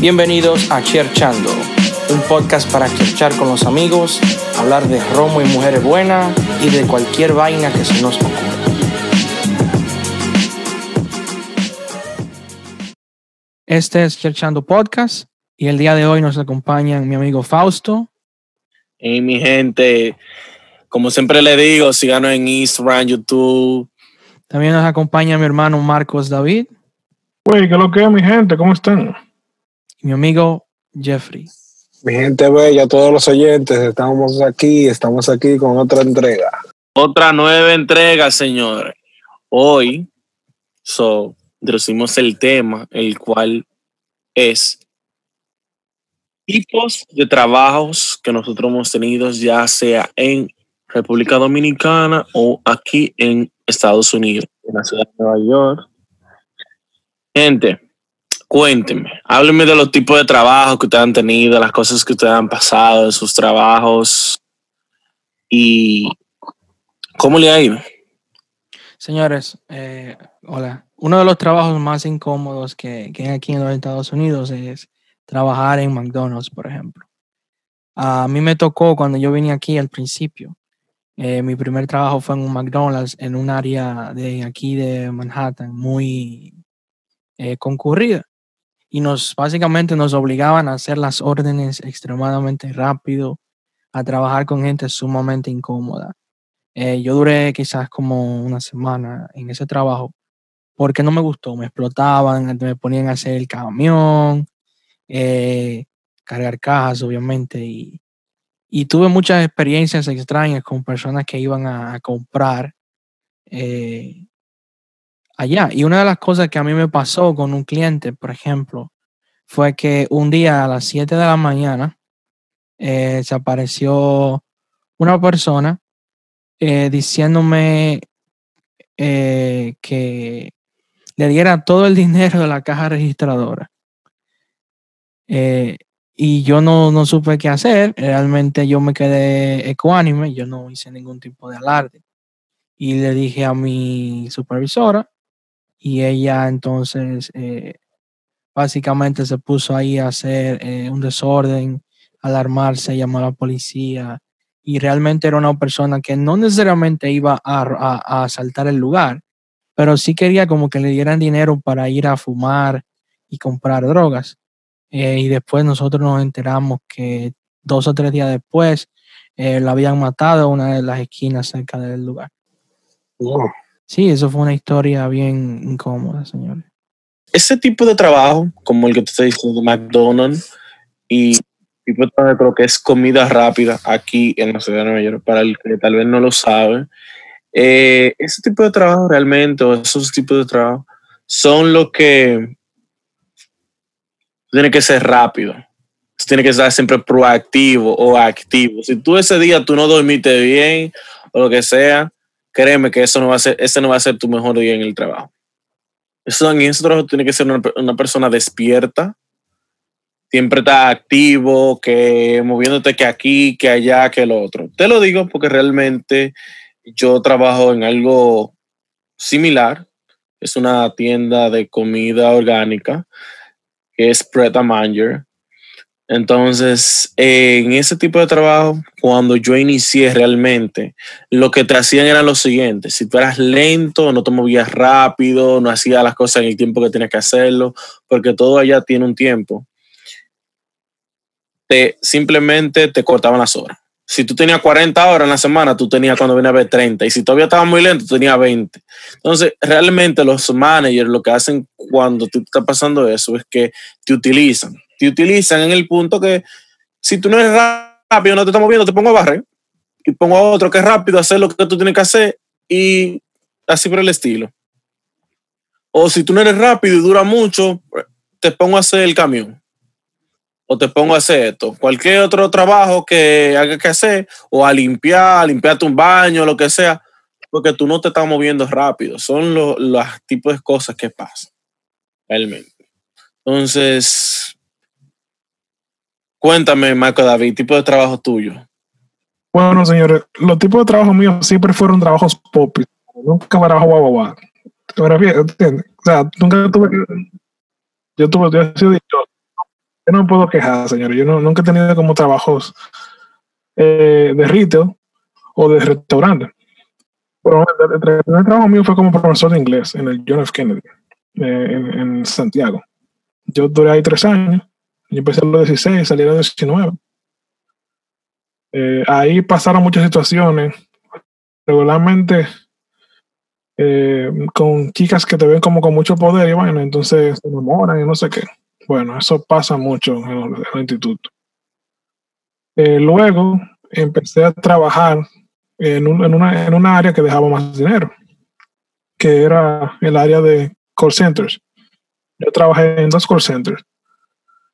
Bienvenidos a Cherchando, un podcast para cherchar con los amigos, hablar de romo y mujeres buenas y de cualquier vaina que se nos ocurra. Este es Cherchando Podcast y el día de hoy nos acompañan mi amigo Fausto. Y mi gente, como siempre le digo, síganos en Instagram, YouTube. También nos acompaña mi hermano Marcos David. Güey, ¿qué lo que es, mi gente? ¿Cómo están? Y mi amigo Jeffrey. Mi gente bella, todos los oyentes, estamos aquí, estamos aquí con otra entrega. Otra nueva entrega, señores. Hoy, so, introducimos el tema, el cual es tipos de trabajos que nosotros hemos tenido, ya sea en República Dominicana o aquí en Estados Unidos, en la ciudad de Nueva York. Gente, cuéntenme, háblenme de los tipos de trabajos que ustedes han tenido, las cosas que ustedes han pasado en sus trabajos y cómo le ha ido. Señores, eh, hola. Uno de los trabajos más incómodos que, que hay aquí en los Estados Unidos es trabajar en McDonald's, por ejemplo. A mí me tocó cuando yo vine aquí al principio. eh, mi primer trabajo fue en un McDonald's en un área de aquí de Manhattan muy eh, concurrida. Y nos básicamente nos obligaban a hacer las órdenes extremadamente rápido, a trabajar con gente sumamente incómoda. Eh, yo duré quizás como una semana en ese trabajo porque no me gustó, me explotaban, me ponían a hacer el camión, eh, cargar cajas, obviamente, y, tuve muchas experiencias extrañas con personas que iban a, a comprar eh, allá. Y una de las cosas que a mí me pasó con un cliente, por ejemplo, fue que un día a las 7 de la mañana eh, se apareció una persona eh, diciéndome eh, que le diera todo el dinero de la caja registradora. Y yo no, no supe qué hacer. Realmente yo me quedé ecuánime, yo no hice ningún tipo de alarde. Y le dije a mi supervisora y ella entonces eh, básicamente se puso ahí a hacer eh, un desorden, alarmarse, llamó a la policía. Y realmente era una persona que no necesariamente iba a, a, a asaltar el lugar, pero sí quería como que le dieran dinero para ir a fumar y comprar drogas. Eh, y después nosotros nos enteramos que dos o tres días después la habían matado en una de las esquinas cerca del lugar. Sí, eso fue una historia bien incómoda, señores. Ese tipo de trabajo, como el que te estoy diciendo, McDonald's, y tipo de trabajo creo que es comida rápida aquí en la ciudad de Nueva York, para el que tal vez no lo sabe, eh, ese tipo de trabajo realmente, o esos tipos de trabajo, son lo que tiene que ser rápido. Tiene que estar siempre proactivo o activo. Si tú ese día tú no dormiste bien o lo que sea, créeme que eso no va a ser, ese no va a ser tu mejor día en el trabajo. Eso en ese trabajo tiene que ser una, persona despierta, siempre está activo, que moviéndote que aquí, que allá, que lo otro. Te lo digo porque realmente yo trabajo en algo similar. Es una tienda de comida orgánica que es Pret a Manger. Entonces, en ese tipo de trabajo, cuando yo inicié realmente, lo que te hacían era lo siguiente, si tú eras lento, no te movías rápido, no hacías las cosas en el tiempo que tenías que hacerlo, porque todo allá tiene un tiempo, te, simplemente te cortaban las horas. Si tú tenías 40 horas en la semana, tú tenías cuando venía a ver 30. Y si todavía estabas muy lento, tú tenías 20. Entonces, realmente los managers lo que hacen cuando te está pasando eso es que te utilizan te utilizan en el punto que si tú no eres rápido, no te estás moviendo, te pongo a barrer y pongo a otro que es rápido hacer lo que tú tienes que hacer y así por el estilo. O si tú no eres rápido y dura mucho, te pongo a hacer el camión. O te pongo a hacer esto. Cualquier otro trabajo que haya que hacer, o a limpiar, a limpiarte un baño, lo que sea, porque tú no te estás moviendo rápido. Son los, los tipos de cosas que pasan, realmente. Entonces, Cuéntame, Marco David, tipo de trabajo tuyo. Bueno, señores, los tipos de trabajo míos siempre fueron trabajos popis. Nunca trabajo guau. ¿Te refieres? ¿Entiendes? O sea, nunca tuve que. Yo tuve, yo he sido dichoso. yo no me puedo quejar, señores. Yo no- nunca he tenido como trabajos eh, de retail o de restaurante. Pero el primer trabajo mío fue como profesor de inglés en el John F. Kennedy, eh, en, en Santiago. Yo duré ahí tres años. Yo empecé a los 16, salí a los 19. Eh, ahí pasaron muchas situaciones. Regularmente eh, con chicas que te ven como con mucho poder y bueno, entonces se enamoran y no sé qué. Bueno, eso pasa mucho en el, en instituto. Eh, luego empecé a trabajar en, un- en una, en una área que dejaba más dinero, que era el área de call centers. Yo trabajé en dos call centers.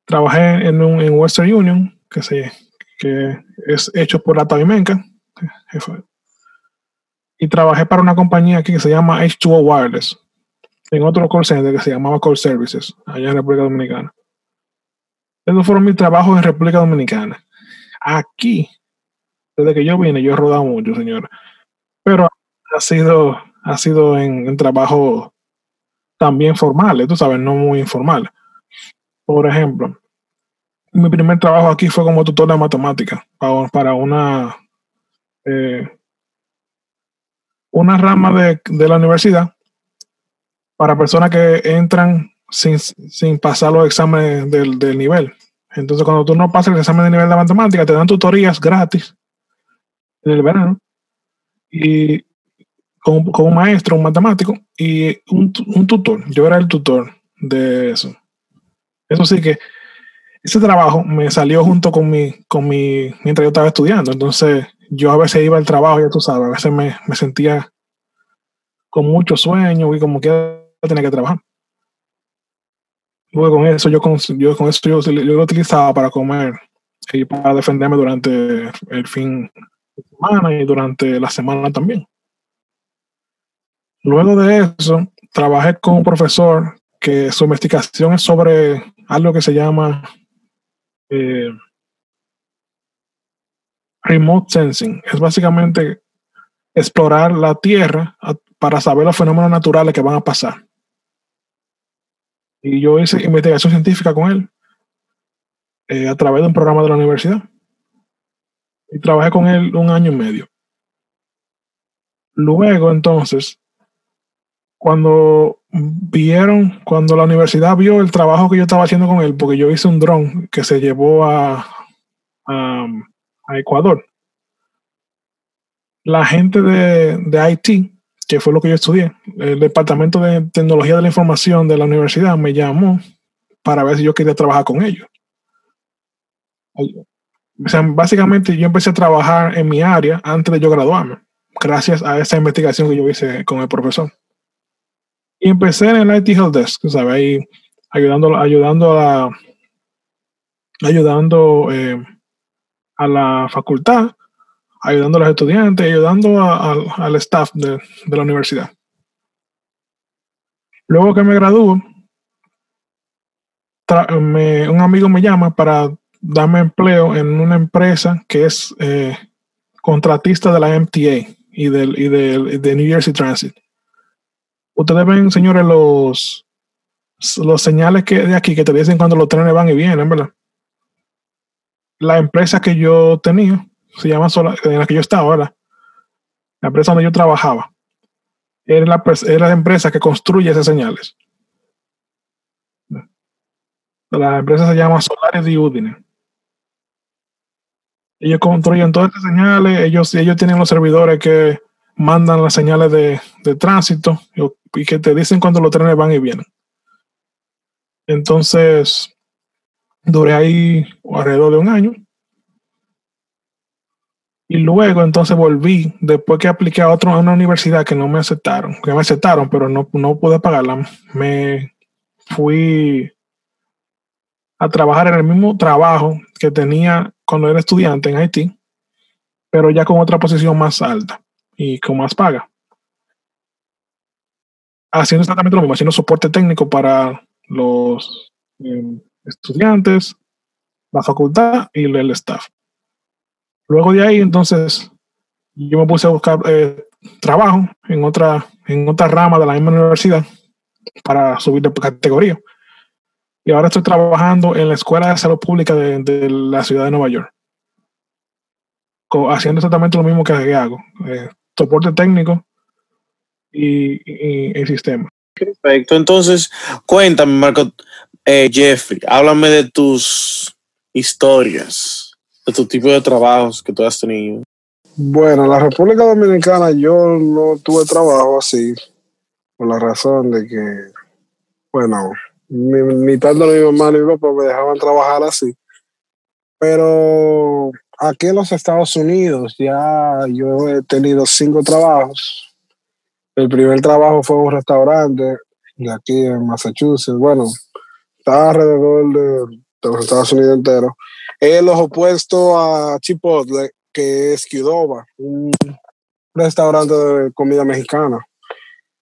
Trabajé en, un, en Western Union, que, se, que es hecho por la fue- y trabajé para una compañía aquí que se llama H2O Wireless, en otro call center que se llamaba Call Services, allá en República Dominicana. Esos fueron mis trabajos en República Dominicana. Aquí, desde que yo vine, yo he rodado mucho, señora. Pero ha sido, ha sido en, en trabajos también formales, tú sabes, no muy informales. Por ejemplo, mi primer trabajo aquí fue como tutor de matemática para, una eh, una rama de, de la universidad para personas que entran sin, sin pasar los exámenes del, nivel. Entonces, cuando tú no pasas el examen de nivel de matemática, te dan tutorías gratis en el verano y con, con un maestro, un matemático y un tutor. Yo era el tutor de eso. Eso sí que ese trabajo me salió junto con mi, con mi, mientras yo estaba estudiando. Entonces, yo a veces iba al trabajo, ya tú sabes, a veces me, me sentía con mucho sueño y como que tenía que trabajar. Luego con eso yo, con, yo con eso yo, yo lo utilizaba para comer y para defenderme durante el fin de semana y durante la semana también. Luego de eso, trabajé con un profesor que su investigación es sobre algo que se llama eh, remote sensing. Es básicamente explorar la Tierra para saber los fenómenos naturales que van a pasar. Y yo hice investigación científica con él eh, a través de un programa de la universidad. Y trabajé con él un año y medio. Luego, entonces, cuando vieron, cuando la universidad vio el trabajo que yo estaba haciendo con él, porque yo hice un dron que se llevó a, a, a Ecuador, la gente de, de IT, que fue lo que yo estudié, el departamento de tecnología de la información de la universidad me llamó para ver si yo quería trabajar con ellos. O sea, básicamente yo empecé a trabajar en mi área antes de yo graduarme, gracias a esa investigación que yo hice con el profesor. Empecé en el IT Help Desk, ¿sabes? Ayudando, ayudando a ayudando eh, a la facultad, ayudando a los estudiantes, ayudando a- a- al staff de, la universidad. Luego que me me- un amigo me llama para darme empleo en una empresa que es eh, contratista de la MTA y, del, y del- de New Jersey Transit. Ustedes ven, señores, los, los señales que de aquí que te dicen cuando los trenes van y vienen, ¿verdad? La empresa que yo tenía, se llama Sola, en la que yo estaba, ¿verdad? La empresa donde yo trabajaba, era la, era la empresa que construye esas señales. La empresa se llama Solaris di Udine. Ellos construyen todas estas señales, ellos, ellos tienen los servidores que mandan las señales de, de tránsito y que te dicen cuando los trenes van y vienen. Entonces, duré ahí alrededor de un año. Y luego entonces volví, después que apliqué a, otro, a una universidad que no me aceptaron, que me aceptaron, pero no, no pude pagarla, me fui a trabajar en el mismo trabajo que tenía cuando era estudiante en Haití, pero ya con otra posición más alta y con más paga. Haciendo exactamente lo mismo, haciendo soporte técnico para los eh, estudiantes, la facultad y el staff. Luego de ahí, entonces, yo me puse a buscar eh, trabajo en otra, en otra rama de la misma universidad para subir de categoría. y ahora estoy trabajando en la Escuela de Salud Pública de, la ciudad de Nueva York. Haciendo exactamente lo mismo que hago. eh, soporte técnico y, y- y sistema. Perfecto. Entonces, cuéntame, Marco, eh, Jeffrey, háblame de tus historias, de tu tipo de trabajos que tú has tenido. Bueno, en la República Dominicana yo no tuve trabajo así, por la razón de que, bueno, ni, ni tanto ni mi mamá ni mi papá me dejaban trabajar así. Pero aquí en los Estados Unidos ya yo he tenido cinco trabajos. El primer trabajo fue un restaurante de aquí en Massachusetts. Bueno, está alrededor de, de los Estados Unidos enteros. Es los opuestos a Chipotle, que es Qdoba, un restaurante de comida mexicana.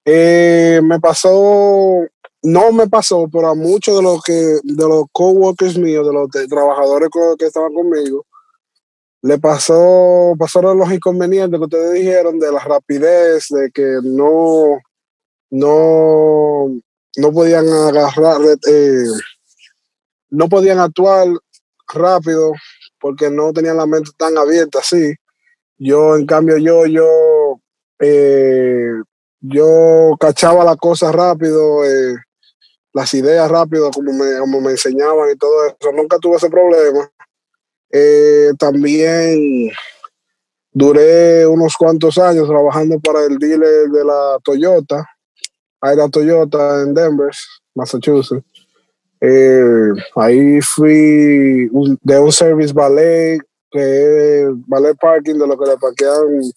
Eh, me pasó, no me pasó, pero a muchos de los que, de los coworkers míos, de los de- trabajadores que estaban conmigo, le pasó, pasaron los inconvenientes que ustedes dijeron de la rapidez, de que no, no, no podían agarrar, eh, no podían actuar rápido porque no tenían la mente tan abierta así. Yo, en cambio, yo, yo, eh, yo cachaba las cosas rápido, eh, las ideas rápido, como me, como me enseñaban y todo eso. Nunca tuve ese problema. Eh, también duré unos cuantos años trabajando para el dealer de la Toyota, Aira Toyota en Denver, Massachusetts. Eh, ahí fui de un service ballet, es ballet parking, de lo que le parquean,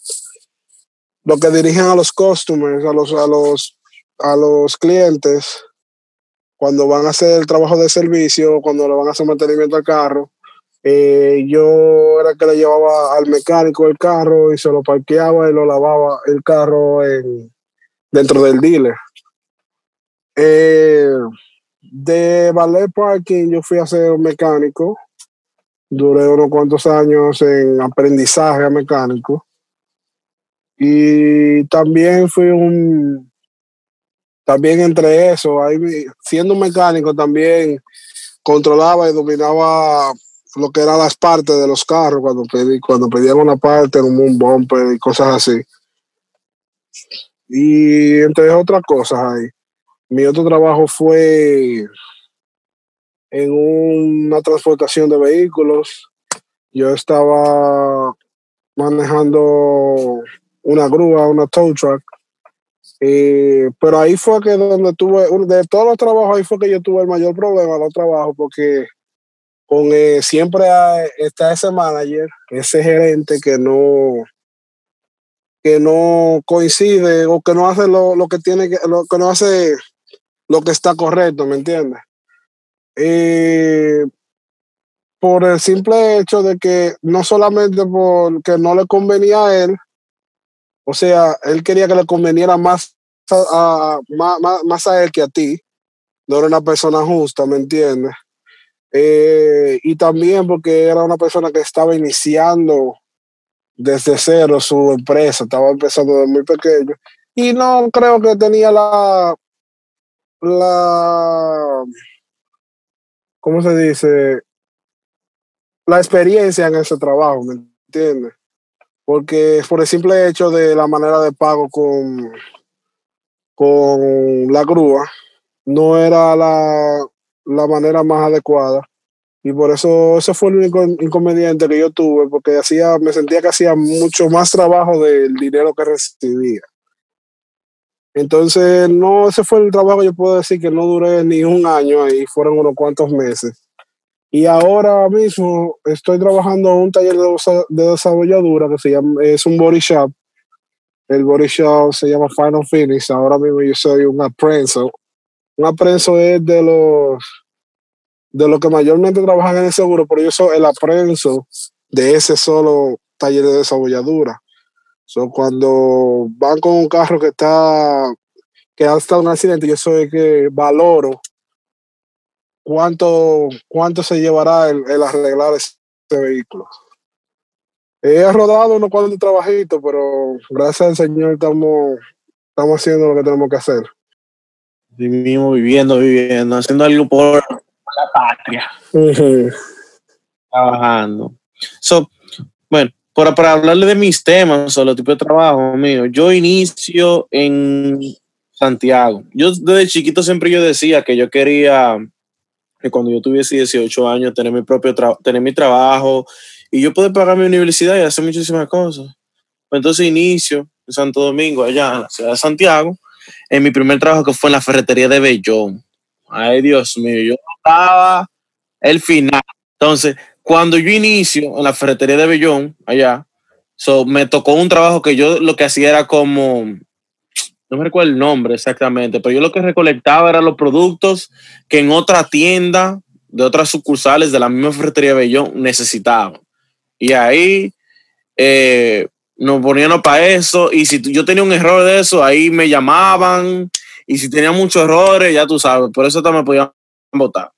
lo que dirigen a los customers, a los, a los, a los clientes, cuando van a hacer el trabajo de servicio, cuando le van a hacer mantenimiento al carro. Eh, yo era que le llevaba al mecánico el carro y se lo parqueaba y lo lavaba el carro en, dentro del dealer. Eh, de ballet parking yo fui a ser mecánico. Duré unos cuantos años en aprendizaje mecánico. Y también fui un, también entre eso, ahí siendo mecánico también controlaba y dominaba lo que eran las partes de los carros cuando pedí, cuando pedían una parte como un bumper y cosas así. Y entre otras cosas ahí. Mi otro trabajo fue en una transportación de vehículos. Yo estaba manejando una grúa, una tow truck. Pero ahí fue que donde tuve, de todos los trabajos, ahí fue que yo tuve el mayor problema los trabajos, porque con eh, siempre está ese manager, ese gerente que no que no coincide o que no hace lo, lo que tiene que, lo que no hace lo que está correcto, ¿me entiendes? Por el simple hecho de que no solamente porque no le convenía a él, o sea, él quería que le conveniera más a, más- más a él que a ti, no era una persona justa, ¿me entiendes? Eh, y también porque era una persona que estaba iniciando desde cero su empresa, estaba empezando desde muy pequeño y no creo que tenía la la ¿cómo se dice? la experiencia en ese trabajo, ¿me entiendes? Porque por el simple hecho de la manera de pago con con la grúa no era la, la manera más adecuada. Y por eso ese fue el único inconveniente que yo tuve porque hacía me sentía que hacía mucho más trabajo del dinero que recibía. Entonces no ese fue el trabajo yo puedo decir que no duré ni un año ahí fueron unos cuantos meses. Y ahora mismo estoy trabajando en un taller de, desa- de desarrolladura que se llama es un body shop. El body shop se llama Final Finish. Ahora mismo yo soy un aprenso un aprenso es de los de los que mayormente trabajan en el seguro, pero yo soy el aprenso de ese solo taller de desarrolladura. So, cuando van con un carro que está que ha estado en un accidente, yo soy el que valoro cuánto, cuánto se llevará el, el arreglar ese vehículo. He rodado unos cuantos trabajitos, pero gracias al Señor estamos, estamos haciendo lo que tenemos que hacer. Vivimos viviendo, viviendo, haciendo algo por, la patria. Trabajando. So, bueno, para, para hablarle de mis temas o los tipos de trabajo mío, yo inicio en Santiago. Yo desde chiquito siempre yo decía que yo quería que cuando yo tuviese 18 años tener mi propio tener mi trabajo y yo poder pagar mi universidad y hacer muchísimas cosas. Entonces inicio en Santo Domingo, allá en la ciudad de Santiago, en mi primer trabajo que fue en la ferretería de Bellón. Ay, Dios mío, yo estaba el final. Entonces, cuando yo inicio en la ferretería de Bellón, allá, so, me tocó un trabajo que yo lo que hacía era como, no me recuerdo el nombre exactamente, pero yo lo que recolectaba eran los productos que en otra tienda de otras sucursales de la misma ferretería de Bellón necesitaban. Y ahí eh, nos poníamos para eso. Y si yo tenía un error de eso, ahí me llamaban. Y si tenía muchos errores, ya tú sabes, por eso también me podían votar.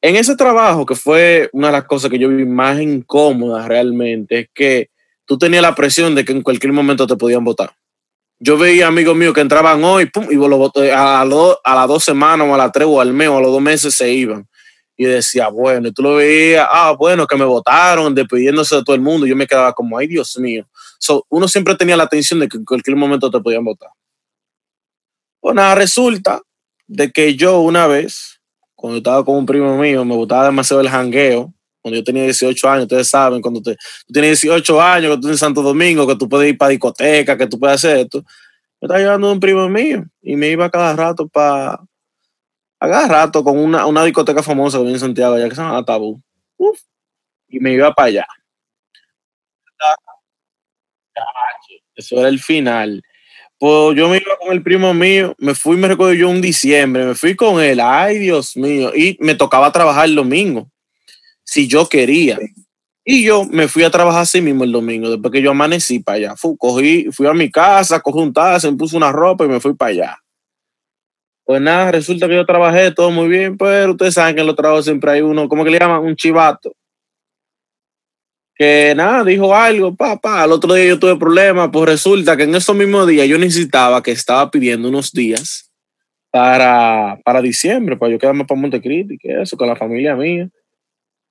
En ese trabajo, que fue una de las cosas que yo vi más incómodas realmente, es que tú tenías la presión de que en cualquier momento te podían votar. Yo veía amigos míos que entraban hoy, pum, y lo voté, a, a las dos semanas, o a las tres, o al mes, o a los dos meses se iban. Y decía, bueno, y tú lo veías, ah, bueno, que me votaron, despidiéndose de todo el mundo. Yo me quedaba como, ay, Dios mío. So, uno siempre tenía la atención de que en cualquier momento te podían votar. Pues nada, resulta de que yo una vez, cuando estaba con un primo mío, me gustaba demasiado el jangueo. Cuando yo tenía 18 años, ustedes saben, cuando te, tú tienes 18 años, que tú en Santo Domingo, que tú puedes ir para discoteca, que tú puedes hacer esto. Me estaba llevando un primo mío y me iba cada rato para. Cada rato con una, una discoteca famosa que viene en Santiago, allá que se llama Tabú. Uf, y me iba para allá. Eso era el final. Pues yo me iba con el primo mío, me fui, me recuerdo yo un diciembre, me fui con él, ay Dios mío, y me tocaba trabajar el domingo, si yo quería. Y yo me fui a trabajar así mismo el domingo, después que yo amanecí para allá. Fui, cogí, fui a mi casa, cogí un taxi, me puse una ropa y me fui para allá. Pues nada, resulta que yo trabajé todo muy bien, pero ustedes saben que en los trabajos siempre hay uno, ¿cómo que le llaman? Un chivato. Que nada, dijo algo, papá. Al otro día yo tuve problemas, pues resulta que en esos mismos días yo necesitaba que estaba pidiendo unos días para, para diciembre, para yo quedarme para Montecristi, que eso, con la familia mía.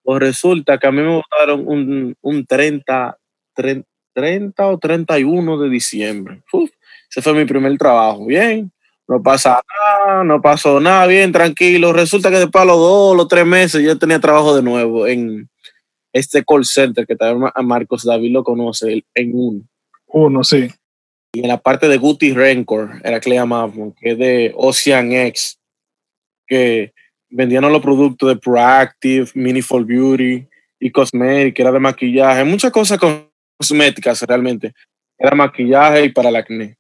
Pues resulta que a mí me votaron un, un 30, 30, 30 o 31 de diciembre. Uf, ese fue mi primer trabajo. Bien, no pasa nada, no pasó nada, bien, tranquilo. Resulta que después a los dos, los tres meses, yo tenía trabajo de nuevo en este call center que también a Marcos David lo conoce, en uno. Uno, sí. Y en la parte de Guti Rancor, era que le llamábamos, que es de Ocean X, que vendían los productos de Proactive, Meaningful Beauty y Cosmetic, que era de maquillaje, muchas cosas cosméticas realmente. Era maquillaje y para el acné.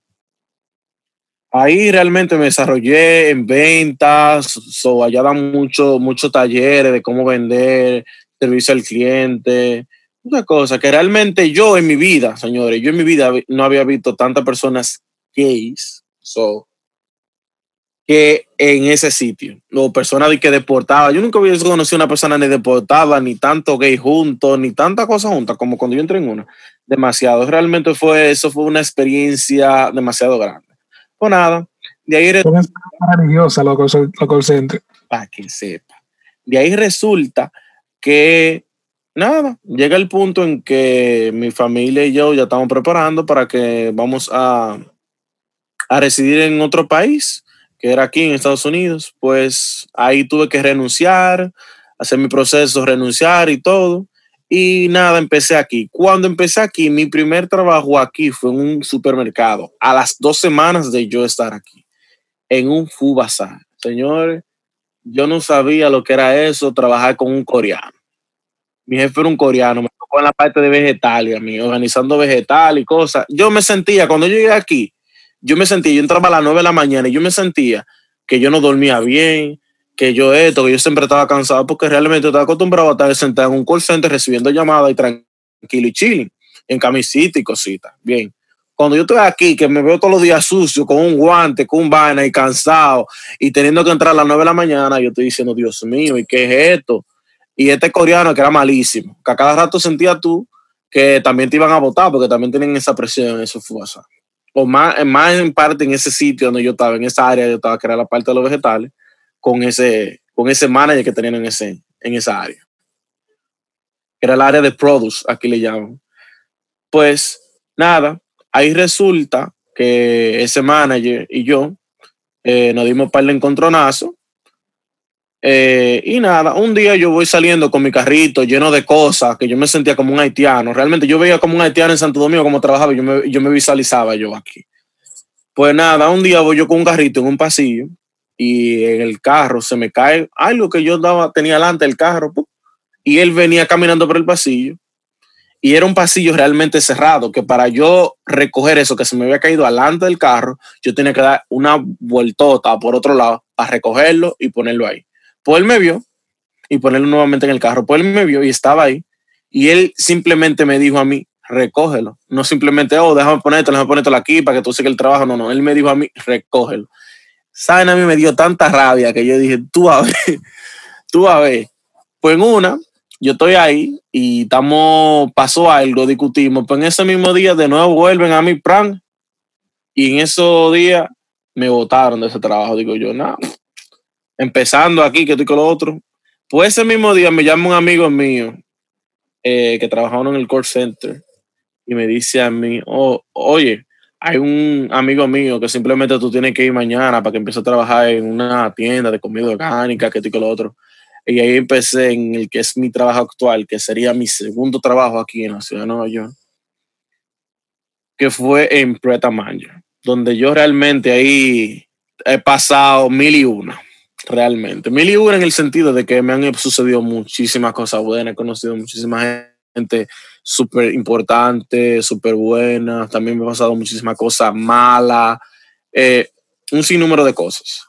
Ahí realmente me desarrollé en ventas, so, allá dan muchos mucho talleres de cómo vender, servicio al cliente, una cosa que realmente yo en mi vida, señores, yo en mi vida no había visto tantas personas gays, so, que en ese sitio, o personas de que deportaba. Yo nunca había conocido una persona ni deportada, ni tanto gay juntos, ni tanta cosa juntas como cuando yo entré en una. Demasiado. Realmente fue, eso fue una experiencia demasiado grande. Pues nada, de ahí los call centers. para que sepa. De ahí resulta que, nada, llega el punto en que mi familia y yo ya estamos preparando para que vamos a, a residir en otro país, que era aquí en Estados Unidos. Pues ahí tuve que renunciar, hacer mi proceso, renunciar y todo. Y nada, empecé aquí. Cuando empecé aquí, mi primer trabajo aquí fue en un supermercado, a las dos semanas de yo estar aquí, en un food bazar. Señores, yo no sabía lo que era eso, trabajar con un coreano. Mi jefe era un coreano, me tocó en la parte de vegetales, organizando vegetal y cosas. Yo me sentía, cuando yo llegué aquí, yo me sentía, yo entraba a las 9 de la mañana y yo me sentía que yo no dormía bien, que yo esto, que yo siempre estaba cansado porque realmente estaba acostumbrado a estar sentado en un call center recibiendo llamadas y tranquilo y chilling, en camisita y cositas. Bien. Cuando yo estoy aquí, que me veo todos los días sucio, con un guante, con un vaina y cansado, y teniendo que entrar a las 9 de la mañana, yo estoy diciendo, Dios mío, ¿y qué es esto? Y este coreano que era malísimo, que a cada rato sentía tú que también te iban a votar, porque también tienen esa presión, esa fuerza. O más, más en parte en ese sitio donde yo estaba, en esa área yo estaba, que era la parte de los vegetales, con ese, con ese manager que tenían en, ese, en esa área. Era el área de produce, aquí le llaman. Pues nada, ahí resulta que ese manager y yo eh, nos dimos par de encontronazo. Eh, y nada, un día yo voy saliendo con mi carrito lleno de cosas, que yo me sentía como un haitiano. Realmente yo veía como un haitiano en Santo Domingo como trabajaba yo me, yo me visualizaba yo aquí. Pues nada, un día voy yo con un carrito en un pasillo y en el carro se me cae algo que yo daba, tenía delante del carro y él venía caminando por el pasillo y era un pasillo realmente cerrado, que para yo recoger eso que se me había caído delante del carro, yo tenía que dar una vueltota por otro lado a recogerlo y ponerlo ahí. Pues él me vio y ponerlo nuevamente en el carro. Pues él me vio y estaba ahí y él simplemente me dijo a mí, recógelo. No simplemente, oh, déjame ponerte, déjame ponértelo aquí para que tú sigas el trabajo. No, no, él me dijo a mí, recógelo. Saben, a mí me dio tanta rabia que yo dije, tú a ver, tú a ver. Pues en una, yo estoy ahí y estamos, pasó algo, discutimos, pues en ese mismo día de nuevo vuelven a mi plan y en esos días me votaron de ese trabajo. Digo yo, nada, empezando aquí, que estoy con lo otro. Pues ese mismo día me llama un amigo mío eh, que trabajaba en el call center y me dice a mí, oh, oye, hay un amigo mío que simplemente tú tienes que ir mañana para que empiece a trabajar en una tienda de comida orgánica, que esto y que lo otro. Y ahí empecé en el que es mi trabajo actual, que sería mi segundo trabajo aquí en la ciudad de Nueva York, que fue en Preta Manger, donde yo realmente ahí he pasado mil y una, realmente. Mil y una en el sentido de que me han sucedido muchísimas cosas buenas, he conocido muchísima gente súper importante, súper buena. También me ha pasado muchísimas cosas malas, eh, un sinnúmero de cosas.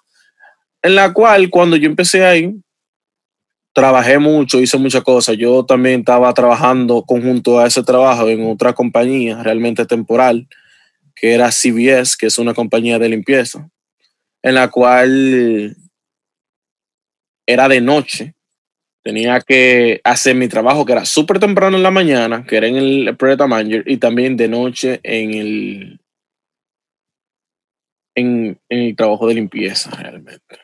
En la cual, cuando yo empecé ahí, trabajé mucho, hice muchas cosas. Yo también estaba trabajando conjunto a ese trabajo en otra compañía realmente temporal, que era CBS, que es una compañía de limpieza, en la cual era de noche tenía que hacer mi trabajo, que era súper temprano en la mañana, que era en el Predator Manager, y también de noche en el, en, el trabajo de limpieza, realmente.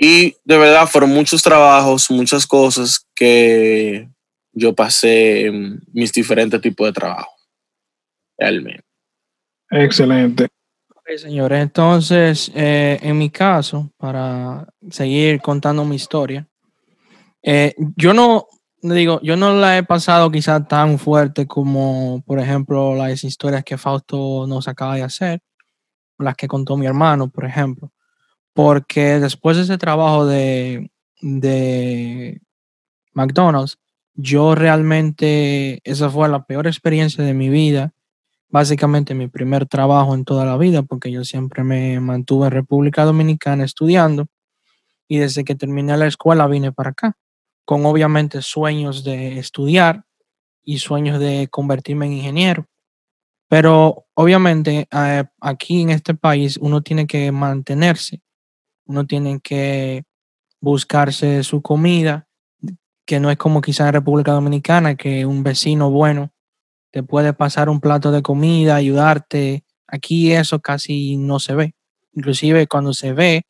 Y de verdad fueron muchos trabajos, muchas cosas que yo pasé en mis diferentes tipos de trabajo, realmente. Excelente. señores, entonces, eh, en mi caso, para seguir contando mi historia, eh, yo no, digo, yo no la he pasado quizá tan fuerte como, por ejemplo, las historias que Fausto nos acaba de hacer, las que contó mi hermano, por ejemplo. Porque después de ese trabajo de, McDonald's, yo realmente, esa fue la peor experiencia de mi vida. Básicamente mi primer trabajo en toda la vida, porque yo siempre me mantuve en República Dominicana estudiando y desde que terminé la escuela vine para acá con obviamente sueños de estudiar y sueños de convertirme en ingeniero. Pero obviamente eh, aquí en este país uno tiene que mantenerse, uno tiene que buscarse su comida, que no es como quizá en República Dominicana, que un vecino bueno te puede pasar un plato de comida, ayudarte. Aquí eso casi no se ve. Inclusive cuando se ve,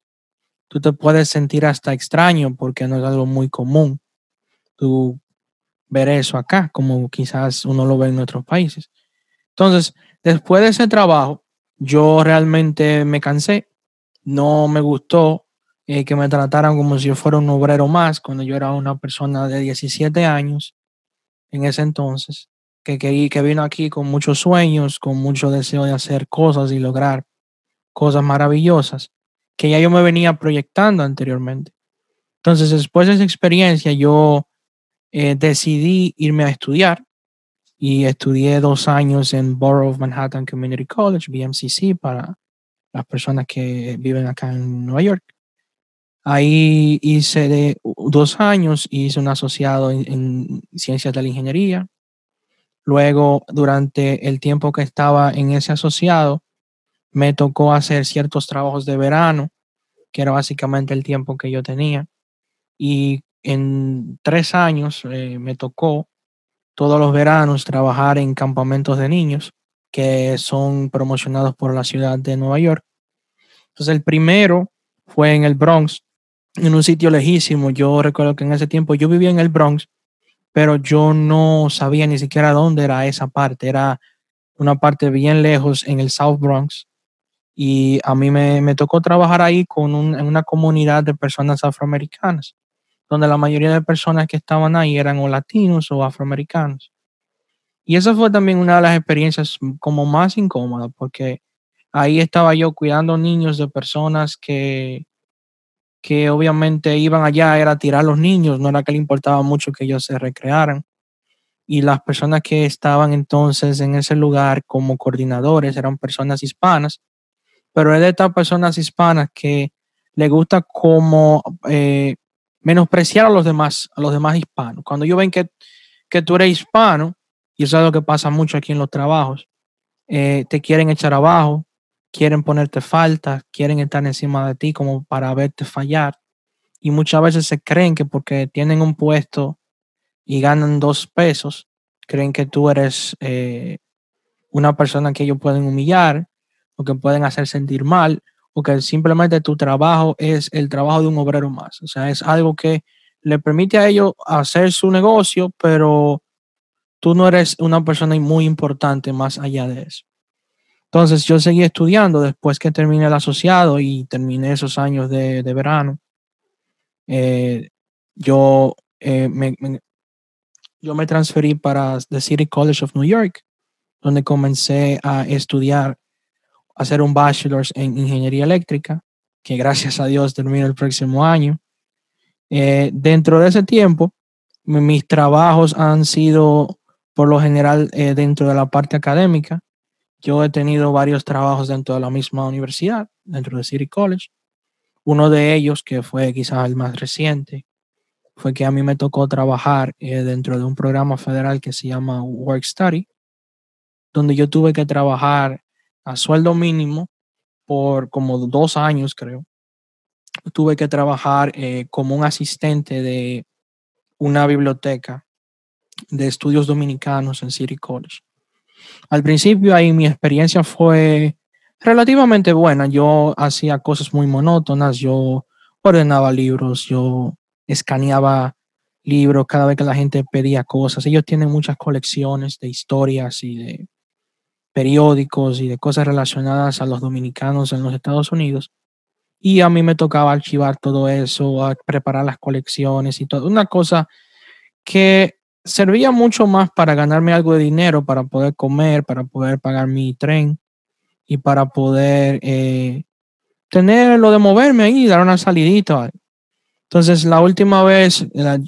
tú te puedes sentir hasta extraño porque no es algo muy común tú ver eso acá, como quizás uno lo ve en otros países. Entonces, después de ese trabajo, yo realmente me cansé, no me gustó eh, que me trataran como si yo fuera un obrero más, cuando yo era una persona de 17 años en ese entonces, que, que, que vino aquí con muchos sueños, con mucho deseo de hacer cosas y lograr cosas maravillosas, que ya yo me venía proyectando anteriormente. Entonces, después de esa experiencia, yo eh, decidí irme a estudiar y estudié dos años en Borough of Manhattan Community College, BMCC, para las personas que viven acá en Nueva York. Ahí hice de dos años, hice un asociado en, ciencias de la ingeniería. Luego, durante el tiempo que estaba en ese asociado, me tocó hacer ciertos trabajos de verano, que era básicamente el tiempo que yo tenía. Y en tres años eh, me tocó todos los veranos trabajar en campamentos de niños que son promocionados por la ciudad de Nueva York. Entonces el primero fue en el Bronx, en un sitio lejísimo. Yo recuerdo que en ese tiempo yo vivía en el Bronx, pero yo no sabía ni siquiera dónde era esa parte. Era una parte bien lejos en el South Bronx. Y a mí me, me tocó trabajar ahí con una comunidad de personas afroamericanas, donde la mayoría de personas que estaban ahí eran o latinos o afroamericanos. Y esa fue también una de las experiencias como más incómodas, porque ahí estaba yo cuidando niños de personas que, que obviamente iban allá era tirar a los niños, no era que le importaba mucho que ellos se recrearan. Y las personas que estaban entonces en ese lugar como coordinadores eran personas hispanas, pero es de estas personas hispanas que le gusta como eh, menospreciar a los demás, a los demás hispanos. Cuando ellos ven que, que tú eres hispano, y eso es lo que pasa mucho aquí en los trabajos. Eh, te quieren echar abajo, quieren ponerte falta, quieren estar encima de ti como para verte fallar. Y muchas veces se creen que porque tienen un puesto y ganan dos pesos, creen que tú eres eh, una persona que ellos pueden humillar o que pueden hacer sentir mal o que simplemente tu trabajo es el trabajo de un obrero más. O sea, es algo que le permite a ellos hacer su negocio, pero tú no eres una persona muy importante más allá de eso. Entonces yo seguí estudiando después que terminé el asociado y terminé esos años de, verano. Eh, yo, eh, me, yo me transferí para the City College of New York, donde comencé a estudiar, a hacer un bachelor's en ingeniería eléctrica, que gracias a Dios termino el próximo año. Eh, dentro de ese tiempo, mis trabajos han sido por lo general eh, dentro de la parte académica. Yo he tenido varios trabajos dentro de la misma universidad, dentro de City College. Uno de ellos, que fue quizás el más reciente, fue que a mí me tocó trabajar eh, dentro de un programa federal que se llama Work Study, donde yo tuve que trabajar a sueldo mínimo por como dos años, creo. Tuve que trabajar eh, como un asistente de una biblioteca de estudios dominicanos en City College. Al principio ahí mi experiencia fue relativamente buena. Yo hacía cosas muy monótonas, yo ordenaba libros, yo escaneaba libros cada vez que la gente pedía cosas. Ellos tienen muchas colecciones de historias y de periódicos y de cosas relacionadas a los dominicanos en los Estados Unidos. Y a mí me tocaba archivar todo eso, preparar las colecciones y todo. Una cosa que servía mucho más para ganarme algo de dinero, para poder comer, para poder pagar mi tren y para poder eh, tener lo de moverme ahí, dar una salidita. Entonces, la última vez,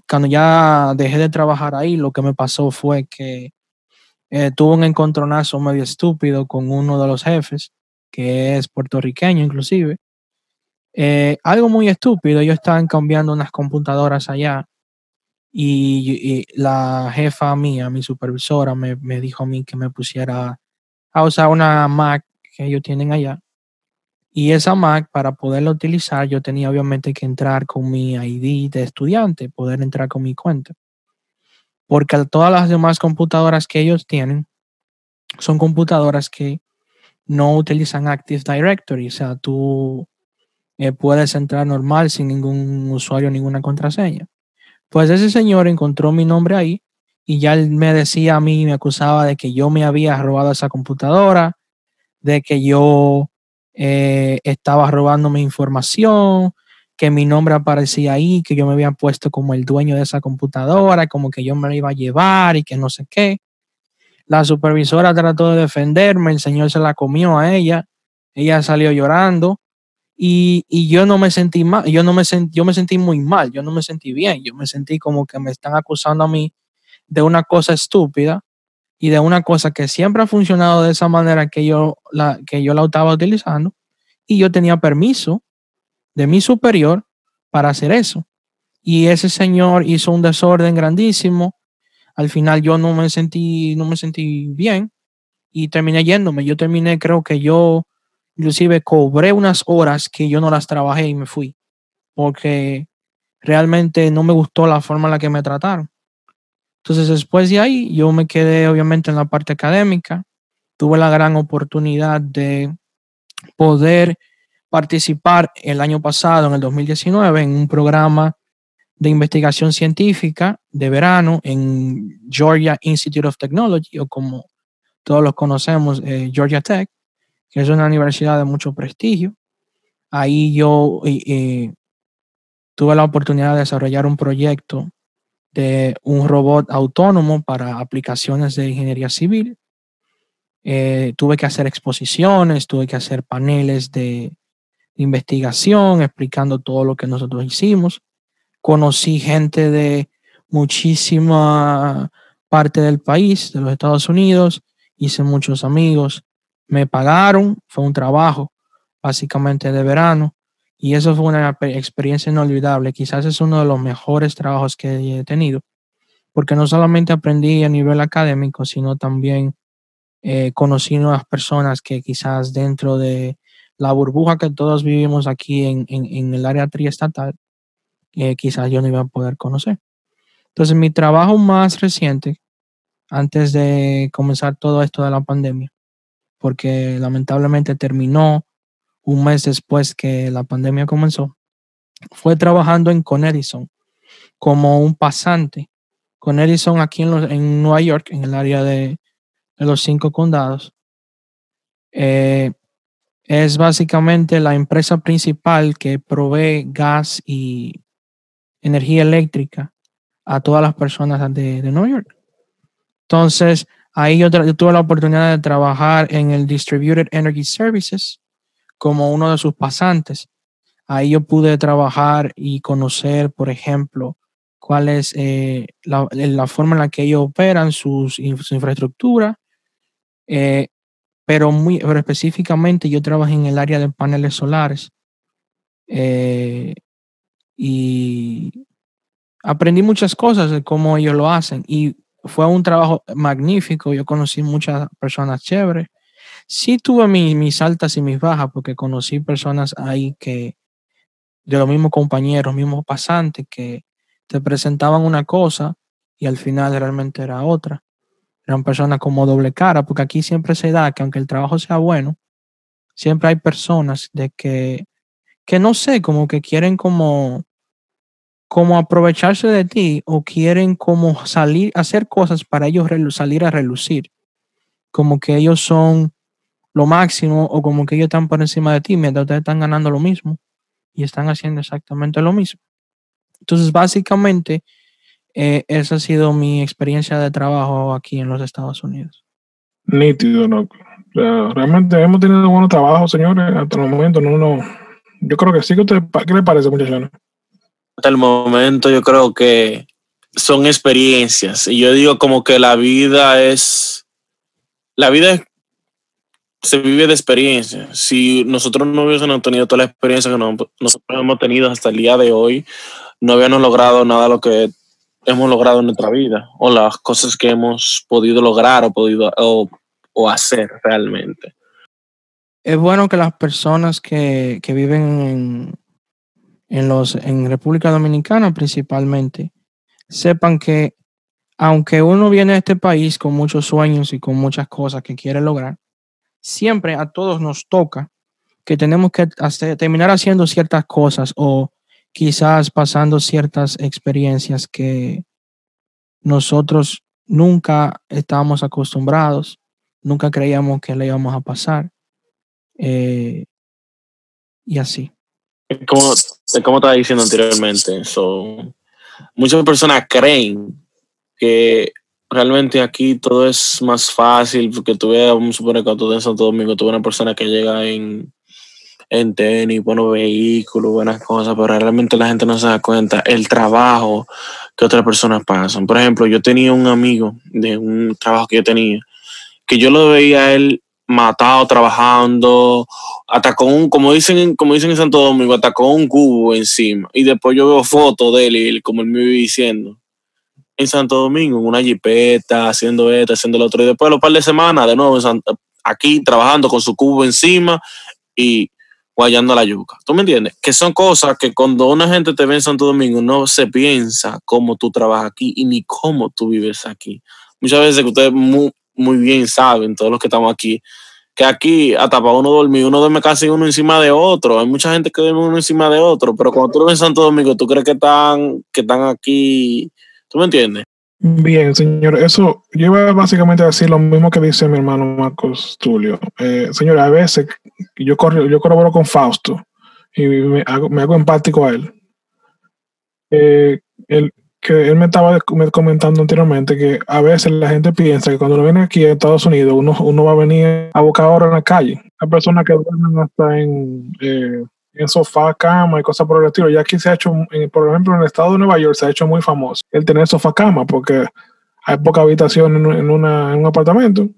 cuando ya dejé de trabajar ahí, lo que me pasó fue que eh, tuve un encontronazo medio estúpido con uno de los jefes, que es puertorriqueño inclusive. Eh, algo muy estúpido, ellos estaban cambiando unas computadoras allá y, la jefa mía, mi supervisora, me, dijo a mí que me pusiera a usar una Mac que ellos tienen allá. Y esa Mac, para poderla utilizar, yo tenía obviamente que entrar con mi ID de estudiante, poder entrar con mi cuenta. Porque todas las demás computadoras que ellos tienen son computadoras que no utilizan Active Directory. O sea, tú eh, puedes entrar normal sin ningún usuario, ninguna contraseña. Pues ese señor encontró mi nombre ahí y ya me decía a mí, me acusaba de que yo me había robado esa computadora, de que yo eh, estaba robando mi información, que mi nombre aparecía ahí, que yo me había puesto como el dueño de esa computadora, como que yo me la iba a llevar y que no sé qué. La supervisora trató de defenderme, el señor se la comió a ella, ella salió llorando y, yo no me sentí mal, yo no me sentí, yo me sentí muy mal, yo no me sentí bien, yo me sentí como que me están acusando a mí de una cosa estúpida y de una cosa que siempre ha funcionado de esa manera que yo la, que yo la estaba utilizando y yo tenía permiso de mi superior para hacer eso. Y ese señor hizo un desorden grandísimo. Al final yo no me sentí, no me sentí bien y terminé yéndome. Yo terminé, creo que yo Inclusive cobré unas horas que yo no las trabajé y me fui, porque realmente no me gustó la forma en la que me trataron. Entonces después de ahí yo me quedé obviamente en la parte académica, tuve la gran oportunidad de poder participar el año pasado, en el 2019, en un programa de investigación científica de verano en Georgia Institute of Technology, o como todos los conocemos, eh, Georgia Tech, que es una universidad de mucho prestigio. Ahí yo eh, tuve la oportunidad de desarrollar un proyecto de un robot autónomo para aplicaciones de ingeniería civil. Eh, tuve que hacer exposiciones, tuve que hacer paneles de investigación explicando todo lo que nosotros hicimos. Conocí gente de muchísima parte del país, de los Estados Unidos, hice muchos amigos, me pagaron, fue un trabajo básicamente de verano y eso fue una experiencia inolvidable. Quizás es uno de los mejores trabajos que he tenido, porque no solamente aprendí a nivel académico, sino también eh, conocí nuevas personas que quizás dentro de la burbuja que todos vivimos aquí en, el área triestatal, eh, quizás yo no iba a poder conocer. Entonces, mi trabajo más reciente, antes de comenzar todo esto de la pandemia, porque lamentablemente terminó un mes después que la pandemia comenzó, fue trabajando en Con como un pasante. Con Edison aquí en, en Nueva York, en el área de, de los cinco condados. Eh, es básicamente la empresa principal que provee gas y energía eléctrica a todas las personas de, de Nueva York. Entonces, ahí yo, tuve la oportunidad de trabajar en el Distributed Energy Services como uno de sus pasantes. Ahí yo pude trabajar y conocer, por ejemplo, cuál es eh, la, la, forma en la que ellos operan sus, su infraestructura, eh, pero muy específicamente yo trabajé en el área de paneles solares eh, y aprendí muchas cosas de cómo ellos lo hacen y fue un trabajo magnífico. Yo conocí muchas personas chéveres. Sí tuve mis altas y mis bajas porque conocí personas ahí que de los mismos compañeros, mismos pasantes que te presentaban una cosa y al final realmente era otra eran personas como doble cara, porque aquí siempre se da que aunque el trabajo sea bueno, siempre hay personas de que, que no sé, como que quieren como, como aprovecharse de ti o quieren como salir, hacer cosas para ellos salir a relucir, como que ellos son lo máximo o como que ellos están por encima de ti mientras ustedes están ganando lo mismo y están haciendo exactamente lo mismo. Entonces, básicamente, eh, esa ha sido mi experiencia de trabajo aquí en los Estados Unidos. Nítido, ¿no? realmente hemos tenido buenos trabajos, señores, hasta el momento. No, no. Yo creo que sí. ¿Qué, usted, qué le parece, muchachos? Hasta el momento yo creo que son experiencias. Y yo digo como que la vida es... La vida se vive de experiencia. Si nosotros no hubiésemos tenido toda la experiencia que nosotros hemos tenido hasta el día de hoy, no habíamos logrado nada de lo que hemos logrado en nuestra vida o las cosas que hemos podido lograr o podido o, hacer realmente. Es bueno que las personas que, que viven en, en, los, en República Dominicana principalmente sepan que aunque uno viene a este país con muchos sueños y con muchas cosas que quiere lograr, siempre a todos nos toca que tenemos que terminar haciendo ciertas cosas o quizás pasando ciertas experiencias que nosotros nunca estábamos acostumbrados, nunca creíamos que le íbamos a pasar. Eh, y así. Como, como estaba diciendo anteriormente, muchas personas creen que realmente aquí todo es más fácil, porque tú ves, vamos a suponer que tú en Santo Domingo, tú una persona que llega en en tenis, buenos vehículos, buenas cosas, pero realmente la gente no se da cuenta el trabajo que otras personas pasan. Por ejemplo, yo tenía un amigo de un trabajo que yo tenía, que yo lo veía a él matado trabajando, hasta con un, como dicen, como dicen en Santo Domingo, hasta con un cubo encima. Y después yo veo fotos de él como él me iba diciendo, en Santo Domingo, en una jipeta, haciendo esto, haciendo lo otro. Y después de los par de semanas, de nuevo aquí trabajando con su cubo encima y guayando la yuca. ¿Tú me entiendes? Que son cosas que cuando una gente te ve en Santo Domingo no se piensa cómo tú trabajas aquí y ni cómo tú vives aquí. Muchas veces que ustedes muy, bien saben, todos los que estamos aquí, que aquí, hasta para uno dormir, uno duerme casi uno encima de otro. Hay mucha gente que duerme uno encima de otro, pero cuando tú duermes en Santo Domingo, tú crees que están, que están aquí. ¿Tú me entiendes? Bien, señor, eso yo iba básicamente a decir lo mismo que dice mi hermano Marcos Tulio. Eh, señor, a veces yo, corro, yo corroboro con Fausto y me hago, me hago empático a él. Eh, él, que él me estaba comentando anteriormente que a veces la gente piensa que cuando uno viene aquí a Estados Unidos uno, uno va a venir a buscar ahora en la calle. Hay personas que duermen hasta en, eh, en sofá, cama y cosas por el estilo. Ya aquí se ha hecho, por ejemplo, en el estado de Nueva York se ha hecho muy famoso el tener sofá, cama, porque hay poca habitación en, una, en un apartamento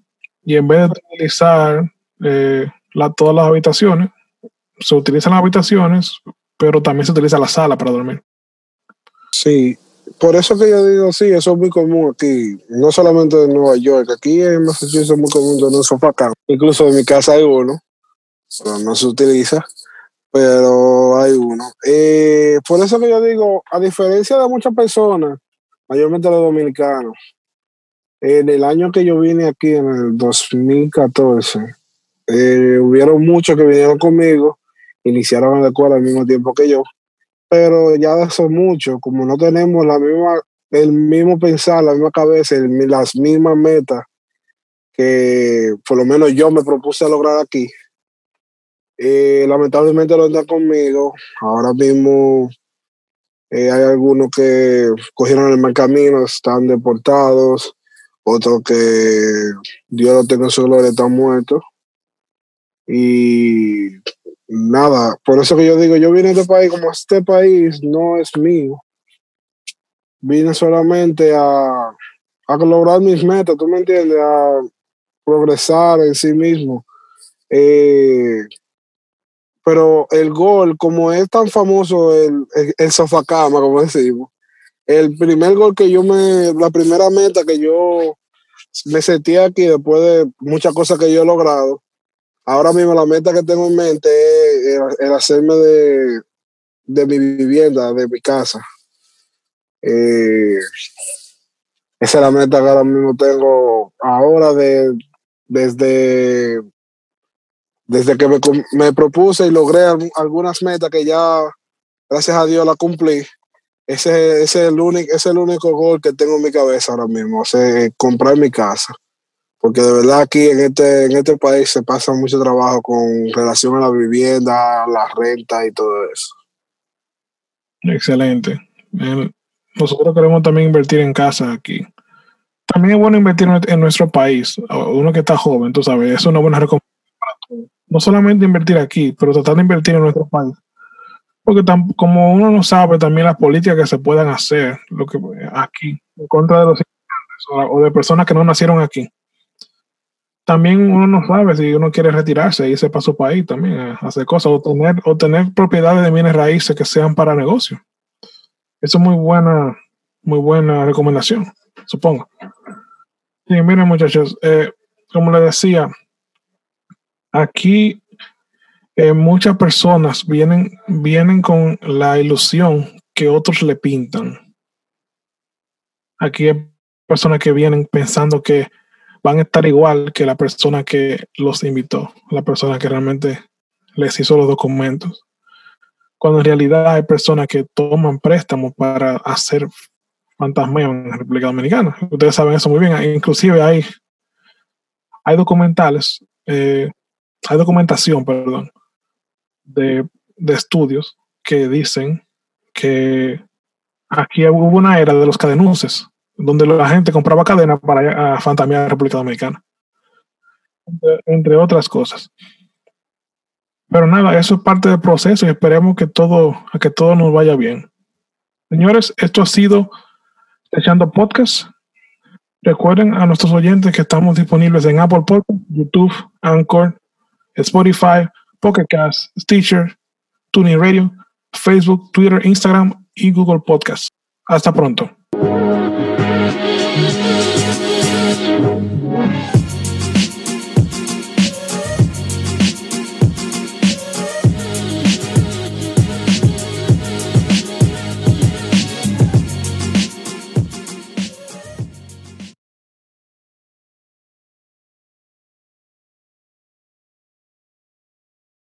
y en vez de utilizar eh, la, todas las habitaciones, se utilizan las habitaciones, pero también se utiliza la sala para dormir. Sí, por eso que yo digo, sí, eso es muy común aquí, no solamente en Nueva York, aquí en Massachusetts es muy común tener un sofá cama. Incluso en mi casa hay uno, pero no se utiliza, pero hay uno. Eh, por eso que yo digo, a diferencia de muchas personas, mayormente los dominicanos, en el año que yo vine aquí, en el 2014, eh, hubieron muchos que vinieron conmigo, iniciaron la escuela al mismo tiempo que yo, pero ya de eso mucho, como no tenemos la misma, el mismo pensar, la misma cabeza, las mismas metas que por lo menos yo me propuse lograr aquí. Eh, lamentablemente lo están conmigo. Ahora mismo eh, hay algunos que cogieron el mal camino, están deportados, otros que Dios lo tenga en su gloria, están muertos. Y nada, por eso que yo digo, yo vine a este país como este país no es mío. Vine solamente a, a lograr mis metas, ¿tú me entiendes? A progresar en sí mismo. Eh, pero el gol, como es tan famoso el, el, el sofacama, como decimos, el primer gol que yo me, la primera meta que yo me sentí aquí después de muchas cosas que yo he logrado, ahora mismo la meta que tengo en mente es el, hacerme de, de, mi vivienda, de mi casa. Eh, esa es la meta que ahora mismo tengo ahora de, desde, desde que me, me propuse y logré algunas metas que ya, gracias a Dios, la cumplí. Ese, es el único, es el único gol que tengo en mi cabeza ahora mismo, o comprar mi casa porque de verdad aquí en este, en este país se pasa mucho trabajo con relación a la vivienda, la renta y todo eso. Excelente. Nosotros queremos también invertir en casa aquí. También es bueno invertir en nuestro país. Uno que está joven, tú sabes, es una buena recomendación para todos. No solamente invertir aquí, pero tratar de invertir en nuestro país. Porque como uno no sabe también las políticas que se puedan hacer lo que aquí en contra de los inmigrantes o de personas que no nacieron aquí también uno no sabe si uno quiere retirarse y irse para su país también a hacer cosas o tener, o tener propiedades de bienes raíces que sean para negocio. Eso es muy buena, muy buena recomendación, supongo. Miren muchachos, eh, como les decía, aquí eh, muchas personas vienen, vienen con la ilusión que otros le pintan. Aquí hay personas que vienen pensando que van a estar igual que la persona que los invitó, la persona que realmente les hizo los documentos. Cuando en realidad hay personas que toman préstamos para hacer fantasma en la República Dominicana. Ustedes saben eso muy bien. Inclusive hay, hay documentales, eh, hay documentación, perdón, de, de estudios que dicen que aquí hubo una era de los cadenuces donde la gente compraba cadenas para fantamear a República Dominicana. Entre, otras cosas. Pero nada, eso es parte del proceso y esperemos que todo, que todo nos vaya bien. Señores, esto ha sido Echando Podcast. Recuerden a nuestros oyentes que estamos disponibles en Apple Podcast, YouTube, Anchor, Spotify, Pocket Cast, Stitcher, TuneIn Radio, Facebook, Twitter, Instagram y Google Podcast. Hasta pronto.